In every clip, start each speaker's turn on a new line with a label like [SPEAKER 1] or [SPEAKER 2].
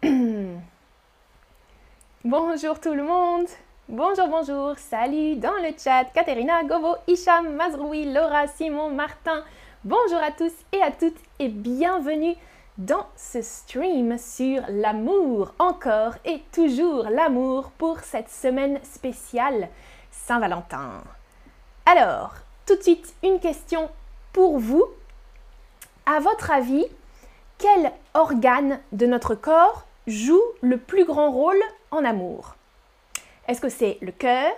[SPEAKER 1] bonjour tout le monde. Bonjour, bonjour. Salut dans le chat. Katerina, Govo, Isham, Mazroui, Laura, Simon, Martin. Bonjour à tous et à toutes et bienvenue dans ce stream sur l'amour. Encore et toujours l'amour pour cette semaine spéciale Saint-Valentin. Alors, tout de suite, une question pour vous. À votre avis, quel organe de notre corps joue le plus grand rôle en amour Est-ce que c'est le cœur,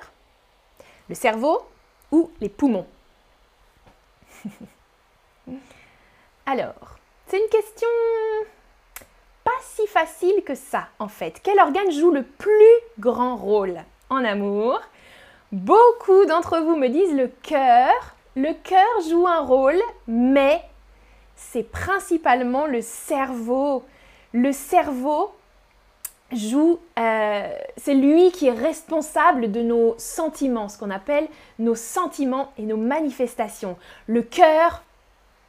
[SPEAKER 1] le cerveau ou les poumons? Alors, c'est une question pas si facile que ça en fait. Quel organe joue le plus grand rôle en amour? Beaucoup d'entre vous me disent le cœur. Le cœur joue un rôle, mais c'est principalement le cerveau. Le cerveau joue, euh, c'est lui qui est responsable de nos sentiments, ce qu'on appelle nos sentiments et nos manifestations. Le cœur,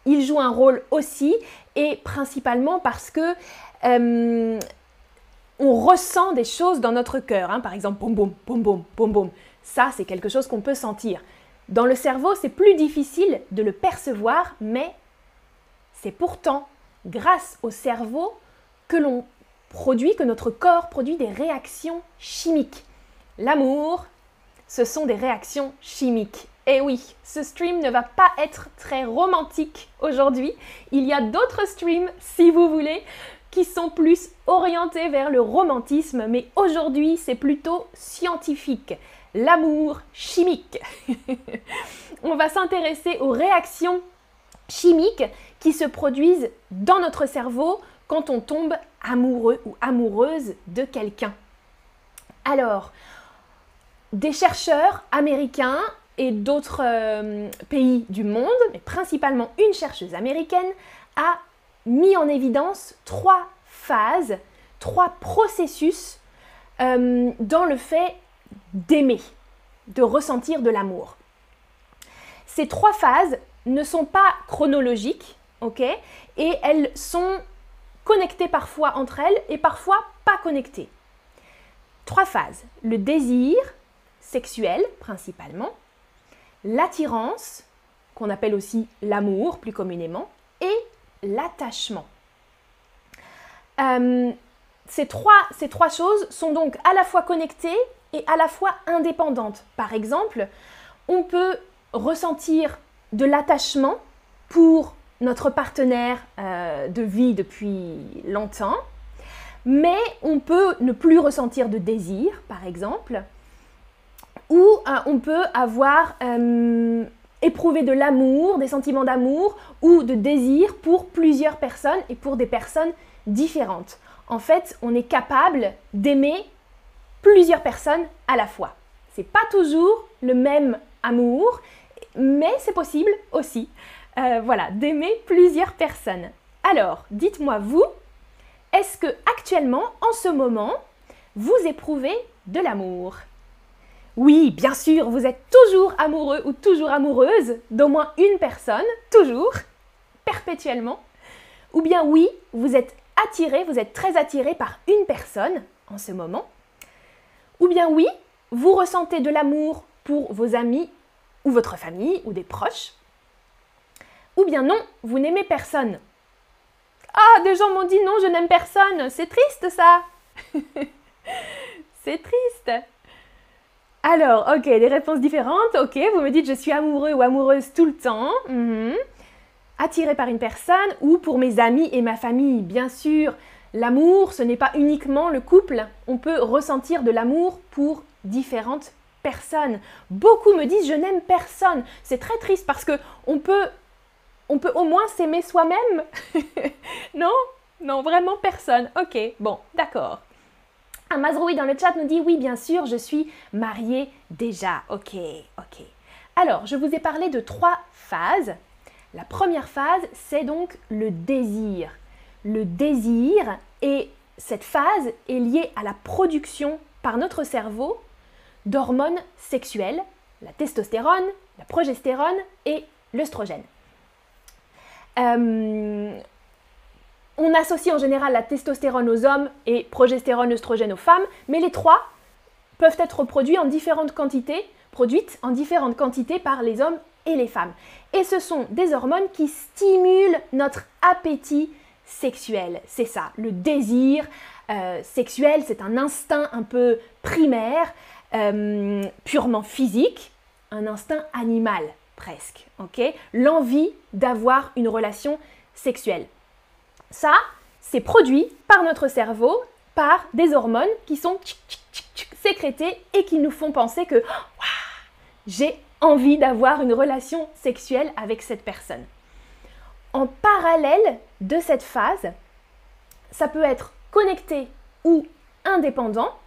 [SPEAKER 1] il joue un rôle aussi, et principalement parce que euh, on ressent des choses dans notre cœur. Hein. Par exemple, boum boum, boum boum, boum boum. Ça, c'est quelque chose qu'on peut sentir. Dans le cerveau, c'est plus difficile de le percevoir, mais c'est pourtant grâce au cerveau que l'on produit, que notre corps produit des réactions chimiques. L'amour, ce sont des réactions chimiques. Et oui, ce stream ne va pas être très romantique aujourd'hui. Il y a d'autres streams, si vous voulez, qui sont plus orientés vers le romantisme, mais aujourd'hui c'est plutôt scientifique. L'amour chimique. On va s'intéresser aux réactions chimiques qui se produisent dans notre cerveau quand on tombe amoureux ou amoureuse de quelqu'un. Alors, des chercheurs américains et d'autres euh, pays du monde, mais principalement une chercheuse américaine, a mis en évidence trois phases, trois processus euh, dans le fait d'aimer, de ressentir de l'amour. Ces trois phases ne sont pas chronologiques, ok? Et elles sont connectées parfois entre elles et parfois pas connectées. Trois phases. Le désir, sexuel principalement, l'attirance, qu'on appelle aussi l'amour plus communément, et l'attachement. Euh, ces, trois, ces trois choses sont donc à la fois connectées et à la fois indépendantes. Par exemple, on peut ressentir de l'attachement pour notre partenaire euh, de vie depuis longtemps, mais on peut ne plus ressentir de désir, par exemple, ou euh, on peut avoir euh, éprouvé de l'amour, des sentiments d'amour ou de désir pour plusieurs personnes et pour des personnes différentes. En fait, on est capable d'aimer plusieurs personnes à la fois. C'est pas toujours le même amour, mais c'est possible aussi, euh, voilà, d'aimer plusieurs personnes. Alors, dites-moi vous, est-ce que actuellement, en ce moment, vous éprouvez de l'amour? Oui, bien sûr, vous êtes toujours amoureux ou toujours amoureuse d'au moins une personne, toujours, perpétuellement. Ou bien oui, vous êtes attiré, vous êtes très attiré par une personne en ce moment. Ou bien oui, vous ressentez de l'amour pour vos amis ou votre famille ou des proches. Ou bien non, vous n'aimez personne. Ah, des gens m'ont dit non, je n'aime personne. C'est triste ça. C'est triste. Alors, ok, des réponses différentes. Ok, vous me dites je suis amoureux ou amoureuse tout le temps. Mhm. Attiré par une personne ou pour mes amis et ma famille. Bien sûr, l'amour, ce n'est pas uniquement le couple. On peut ressentir de l'amour pour différentes personne. Beaucoup me disent je n'aime personne. C'est très triste parce que on peut, on peut au moins s'aimer soi-même? non? Non, vraiment personne. Ok, bon, d'accord. Amazroui dans le chat nous dit oui, bien sûr, je suis mariée déjà. Ok, ok. Alors, je vous ai parlé de trois phases. La première phase, c'est donc le désir. Le désir et cette phase est liée à la production par notre cerveau d'hormones sexuelles, la testostérone, la progestérone et l'œstrogène. Euh, On associe en général la testostérone aux hommes et progestérone, œstrogène aux femmes, mais les trois peuvent être produits en différentes quantités, produites en différentes quantités par les hommes et les femmes. Et ce sont des hormones qui stimulent notre appétit sexuel. C'est ça, le désir euh, sexuel, c'est un instinct un peu primaire, euh, purement physique, un instinct animal presque. ok? L'envie d'avoir une relation sexuelle. Ça, c'est produit par notre cerveau par des hormones qui sont sécrétées et qui nous font penser que j'ai envie d'avoir une relation sexuelle avec cette personne. En parallèle de cette phase, ça peut être connecté ou indépendant,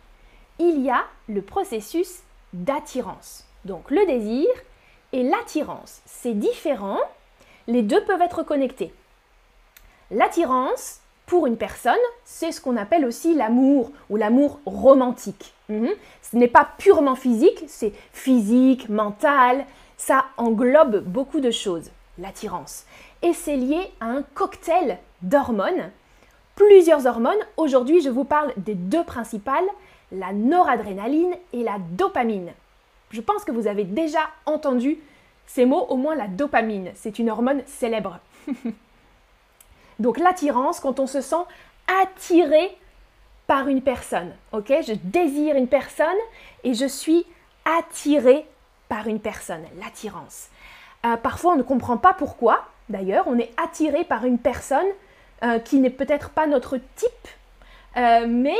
[SPEAKER 1] il y a le processus d'attirance. Donc le désir et l'attirance, c'est différent, les deux peuvent être connectés. L'attirance, pour une personne, c'est ce qu'on appelle aussi l'amour ou l'amour romantique. Mhm. Ce n'est pas purement physique, c'est physique, mental, ça englobe beaucoup de choses, l'attirance. Et c'est lié à un cocktail d'hormones, plusieurs hormones. Aujourd'hui, je vous parle des deux principales, la noradrénaline et la dopamine. Je pense que vous avez déjà entendu ces mots, au moins la dopamine, c'est une hormone célèbre. Donc l'attirance, quand on se sent attiré par une personne, ok? Je désire une personne et je suis attiré par une personne, l'attirance. Euh, parfois on ne comprend pas pourquoi, d'ailleurs, on est attiré par une personne euh, qui n'est peut-être pas notre type, euh, mais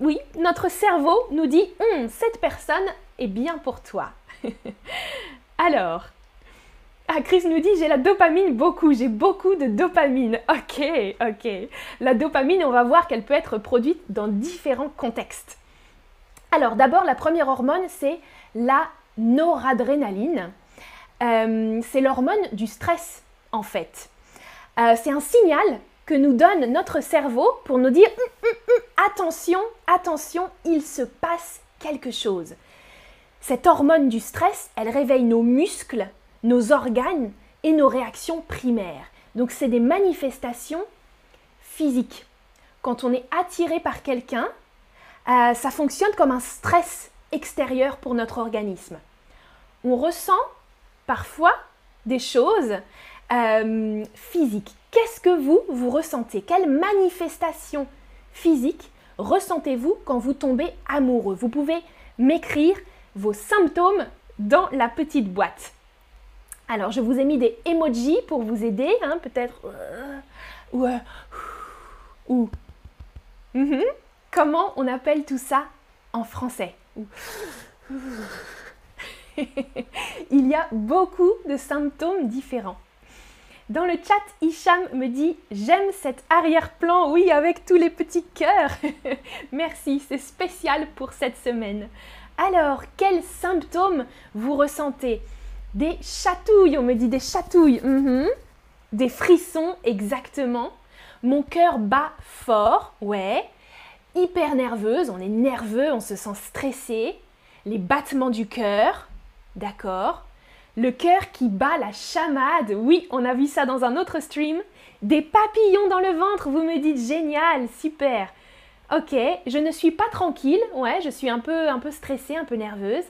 [SPEAKER 1] oui, notre cerveau nous dit hum, cette personne est bien pour toi. Alors, ah, Chris nous dit j'ai la dopamine beaucoup, j'ai beaucoup de dopamine. Ok, ok. La dopamine, on va voir qu'elle peut être produite dans différents contextes. Alors d'abord, la première hormone, c'est la noradrénaline. Euh, c'est l'hormone du stress, en fait. Euh, c'est un signal que nous donne notre cerveau pour nous dire hum, hum, hum, attention, attention, il se passe quelque chose. Cette hormone du stress, elle réveille nos muscles, nos organes et nos réactions primaires. Donc c'est des manifestations physiques. Quand on est attiré par quelqu'un, euh, ça fonctionne comme un stress extérieur pour notre organisme. On ressent parfois des choses euh, physiques. Qu'est-ce que vous, vous ressentez? Quelle manifestation physique ressentez-vous quand vous tombez amoureux? Vous pouvez m'écrire vos symptômes dans la petite boîte. Alors, je vous ai mis des emojis pour vous aider, hein, peut-être. Euh, ou. Euh, ou. Mhm. Comment on appelle tout ça en français? Il y a beaucoup de symptômes différents. Dans le chat, Hicham me dit J'aime cet arrière-plan, oui, avec tous les petits cœurs. Merci, c'est spécial pour cette semaine. Alors, quels symptômes vous ressentez? Des chatouilles, on me dit des chatouilles. Mhm. Des frissons, exactement. Mon cœur bat fort, ouais. Hyper nerveuse, on est nerveux, on se sent stressé. Les battements du cœur, d'accord. Le cœur qui bat la chamade, oui, on a vu ça dans un autre stream. Des papillons dans le ventre, vous me dites génial, super. Ok, je ne suis pas tranquille, ouais, je suis un peu, un peu stressée, un peu nerveuse.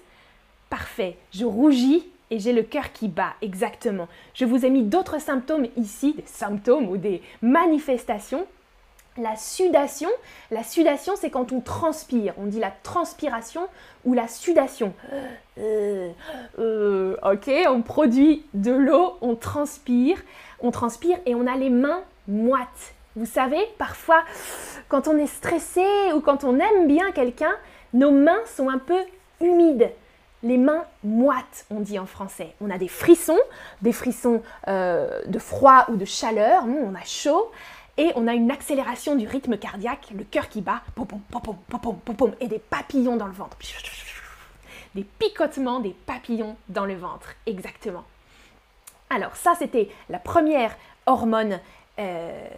[SPEAKER 1] Parfait, je rougis, et j'ai le cœur qui bat, exactement. Je vous ai mis d'autres symptômes ici, des symptômes ou des manifestations. La sudation, la sudation c'est quand on transpire, on dit la transpiration ou la sudation. Euh, euh, ok, on produit de l'eau, on transpire, on transpire et on a les mains moites. Vous savez, parfois quand on est stressé ou quand on aime bien quelqu'un, nos mains sont un peu humides les mains moites, on dit en français. On a des frissons, des frissons euh, de froid ou de chaleur, on a chaud, et on a une accélération du rythme cardiaque, le cœur qui bat, pom pom pom pom et des papillons dans le ventre. Des picotements, des papillons dans le ventre, exactement. Alors ça, c'était la première hormone euh,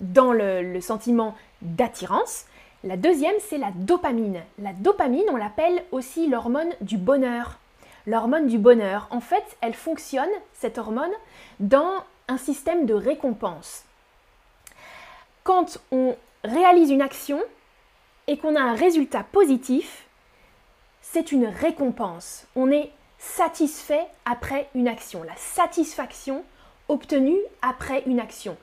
[SPEAKER 1] dans le sentiment d'attirance. La deuxième, c'est la dopamine. La dopamine, on l'appelle aussi l'hormone du bonheur. L'hormone du bonheur, en fait, elle fonctionne, cette hormone, dans un système de récompense. quand on réalise une action et qu'on a un résultat positif, c'est une récompense. On est satisfait après une action. La satisfaction obtenue après une action.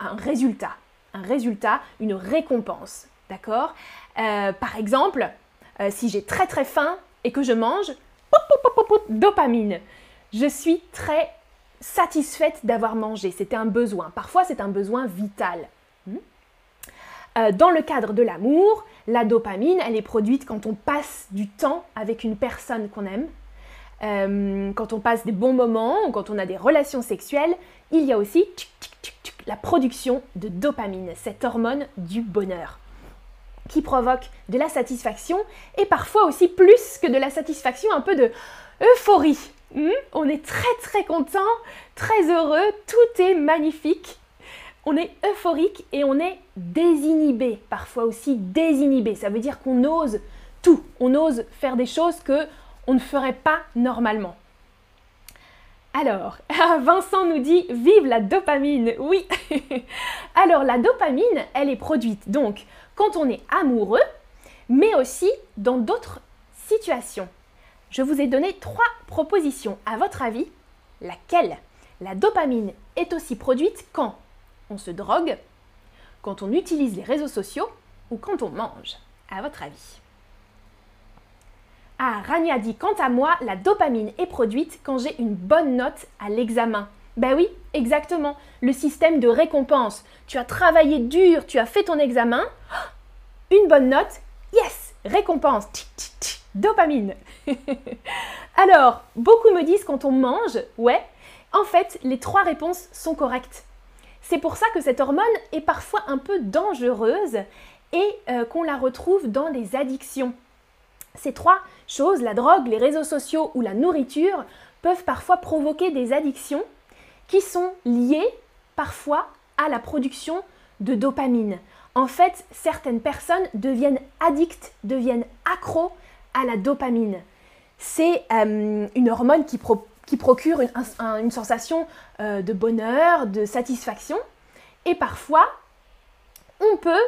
[SPEAKER 1] Un résultat. Un résultat, une récompense. D'accord? Euh, Par exemple, euh, si j'ai très très faim et que je mange, dopamine. Je suis très satisfaite d'avoir mangé. C'était un besoin. Parfois, c'est un besoin vital. Hmm? Euh, dans le cadre de l'amour, la dopamine, elle est produite quand on passe du temps avec une personne qu'on aime, quand on passe des bons moments quand on a des relations sexuelles. Il y a aussi la production de dopamine, cette hormone du bonheur qui provoque de la satisfaction et parfois aussi plus que de la satisfaction, un peu de euphorie. Hmm? on est très très content, très heureux, tout est magnifique. On est euphorique et on est désinhibé, parfois aussi désinhibé. Ça veut dire qu'on ose tout, on ose faire des choses que on ne ferait pas normalement. Alors, Vincent nous dit vive la dopamine. Oui. Alors la dopamine, elle est produite donc quand on est amoureux, mais aussi dans d'autres situations. Je vous ai donné trois propositions. À votre avis, laquelle? La dopamine est aussi produite quand on se drogue, quand on utilise les réseaux sociaux ou quand on mange? À votre avis ah, Rania dit Quant à moi, la dopamine est produite quand j'ai une bonne note à l'examen. Ben oui, exactement. Le système de récompense. Tu as travaillé dur, tu as fait ton examen. Une bonne note, yes, récompense. Dopamine. Alors, beaucoup me disent quand on mange, ouais. En fait, les trois réponses sont correctes. C'est pour ça que cette hormone est parfois un peu dangereuse et euh, qu'on la retrouve dans les addictions. Ces trois choses, la drogue, les réseaux sociaux ou la nourriture, peuvent parfois provoquer des addictions qui sont liées parfois à la production de dopamine. En fait, certaines personnes deviennent addictes, deviennent accros à la dopamine. C'est euh, une hormone qui, procure une, sensation euh, de bonheur, de satisfaction. Et parfois, on peut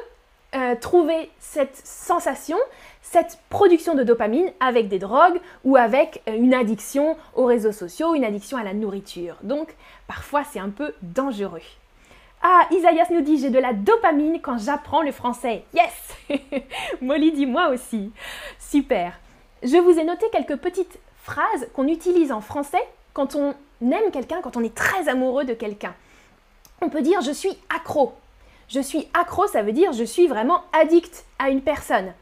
[SPEAKER 1] euh, trouver cette sensation, cette production de dopamine avec des drogues ou avec une addiction aux réseaux sociaux, une addiction à la nourriture. Donc, parfois, c'est un peu dangereux. Ah, Isaïas nous dit j'ai de la dopamine quand j'apprends le français. Yes Molly dit moi aussi. Super. Je vous ai noté quelques petites phrases qu'on utilise en français quand on aime quelqu'un, quand on est très amoureux de quelqu'un. On peut dire je suis accro. Je suis accro, ça veut dire je suis vraiment addict à une personne.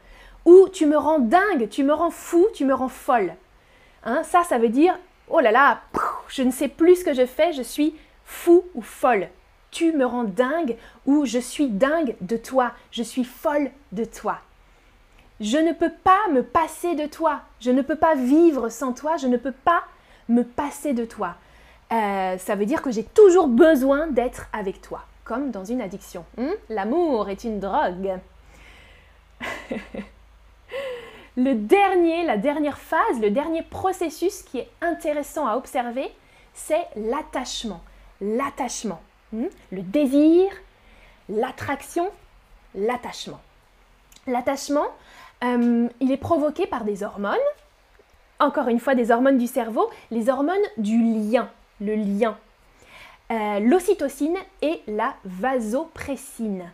[SPEAKER 1] Ou tu me rends dingue, tu me rends fou, tu me rends folle. Hein, ça, ça veut dire oh là là, je ne sais plus ce que je fais, je suis fou ou folle tu me rends dingue ou je suis dingue de toi, je suis folle de toi. Je ne peux pas me passer de toi, je ne peux pas vivre sans toi, je ne peux pas me passer de toi. Euh, ça veut dire que j'ai toujours besoin d'être avec toi, comme dans une addiction. Hmm? L'amour est une drogue. le dernier, la dernière phase, le dernier processus qui est intéressant à observer, c'est l'attachement. L'attachement. Hmm? le désir, l'attraction, l'attachement. L'attachement, euh, il est provoqué par des hormones, encore une fois des hormones du cerveau, les hormones du lien, le lien. Euh, l'ocytocine et la vasopressine.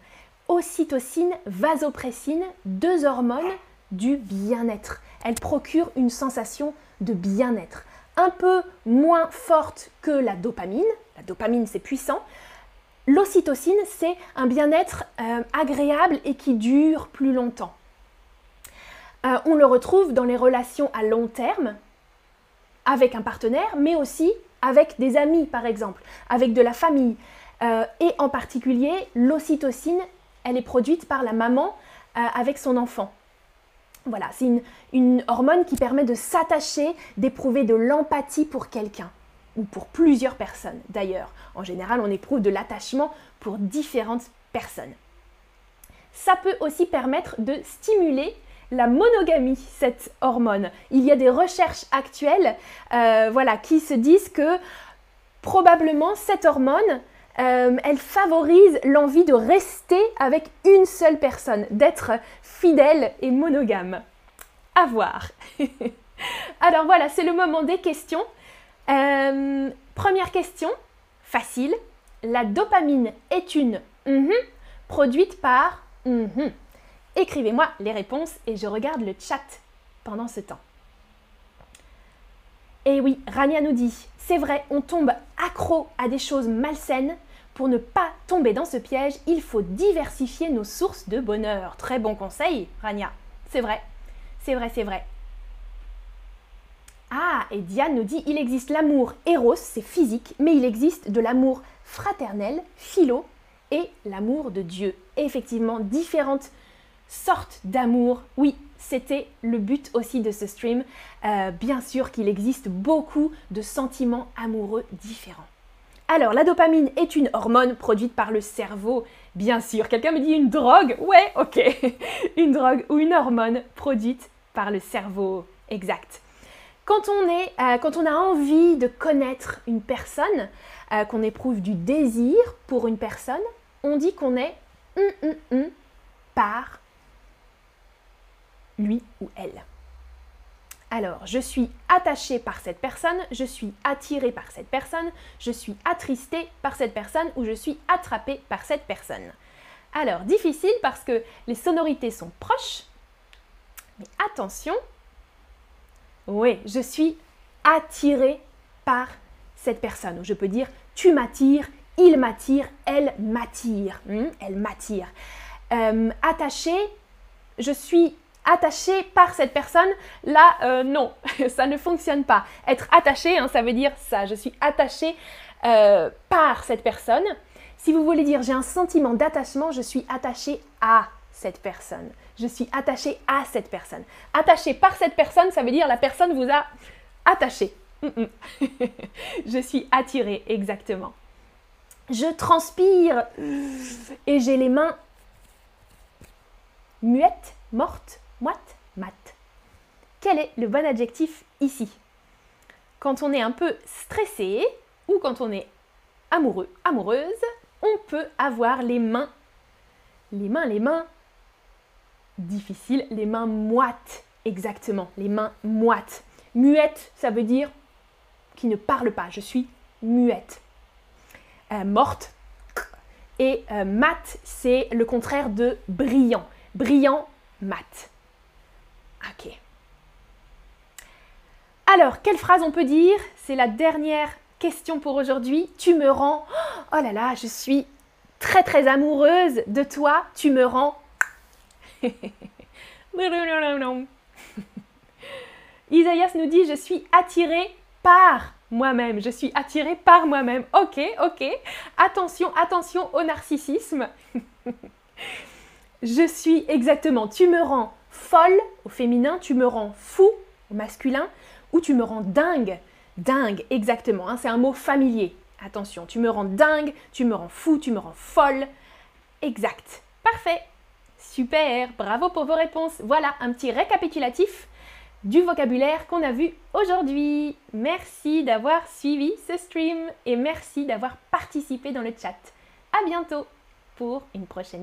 [SPEAKER 1] Ocytocine, vasopressine, deux hormones du bien-être. Elles procurent une sensation de bien-être un peu moins forte que la dopamine. La dopamine, c'est puissant, L'ocytocine, c'est un bien-être euh, agréable et qui dure plus longtemps. Euh, on le retrouve dans les relations à long terme, avec un partenaire, mais aussi avec des amis, par exemple, avec de la famille. Euh, et en particulier, l'ocytocine, elle est produite par la maman avec son enfant. Voilà, c'est une hormone qui permet de s'attacher, d'éprouver de l'empathie pour quelqu'un ou pour plusieurs personnes d'ailleurs. En général, on éprouve de l'attachement pour différentes personnes. Ça peut aussi permettre de stimuler la monogamie, cette hormone. Il y a des recherches actuelles euh, voilà, qui se disent que probablement cette hormone, Euh, elle favorise l'envie de rester avec une seule personne, d'être fidèle et monogame. À voir. Alors voilà, c'est le moment des questions. Euh, première question, facile. La dopamine est une mhm, produite par mhm. Écrivez-moi les réponses et je regarde le chat pendant ce temps. Et oui, Rania nous dit, c'est vrai, on tombe accro à des choses malsaines. Pour ne pas tomber dans ce piège, il faut diversifier nos sources de bonheur. Très bon conseil, Rania. C'est vrai, c'est vrai, c'est vrai. Ah, et Diane nous dit, il existe l'amour éros, c'est physique, mais il existe de l'amour fraternel, philo, et l'amour de Dieu. effectivement, différentes sorte d'amour. Oui, c'était le but aussi de ce stream. Euh, bien sûr qu'il existe beaucoup de sentiments amoureux différents. Alors, la dopamine est une hormone produite par le cerveau. Bien sûr, quelqu'un me dit une drogue Ouais, ok. une drogue ou une hormone produite par le cerveau. Exact. Quand on, est, euh, quand on a envie de connaître une personne, euh, qu'on éprouve du désir pour une personne, on dit qu'on est par lui ou elle. Alors, je suis attachée par cette personne, je suis attirée par cette personne, je suis attristée par cette personne ou je suis attrapée par cette personne. Alors, difficile parce que les sonorités sont proches, mais attention, oui, je suis attirée par cette personne. Ou je peux dire tu m'attires, il m'attire, elle m'attire. Hmm, elle m'attire. Euh, attachée, je suis attaché par cette personne, là, euh, non, ça ne fonctionne pas. Être attaché, hein, ça veut dire ça, je suis attaché euh, par cette personne. Si vous voulez dire j'ai un sentiment d'attachement, je suis attaché à cette personne. Je suis attaché à cette personne. Attaché par cette personne, ça veut dire la personne vous a attaché. je suis attiré, exactement. Je transpire et j'ai les mains muettes, mortes, moite, mat. Quel est le bon adjectif ici? Quand on est un peu stressé ou quand on est amoureux, amoureuse, on peut avoir les mains, les mains, les mains difficiles, les mains moites, exactement, les mains moites. Muette, ça veut dire qui ne parle pas, je suis muette. Euh, morte. Et euh, mat, c'est le contraire de brillant. Brillant, mat. Ok. Alors, quelle phrase on peut dire? C'est la dernière question pour aujourd'hui. Tu me rends... Oh là là, je suis très très amoureuse de toi. Tu me rends... Isaïas nous dit, je suis attirée par moi-même. Je suis attirée par moi-même. Ok, ok. Attention, attention au narcissisme. je suis exactement, tu me rends folle au féminin, tu me rends fou au masculin, ou tu me rends dingue. Dingue, exactement, hein, c'est un mot familier. Attention, tu me rends dingue, tu me rends fou, tu me rends folle. Exact. Parfait. Super, bravo pour vos réponses. Voilà un petit récapitulatif du vocabulaire qu'on a vu aujourd'hui. Merci d'avoir suivi ce stream et merci d'avoir participé dans le chat. À bientôt pour une prochaine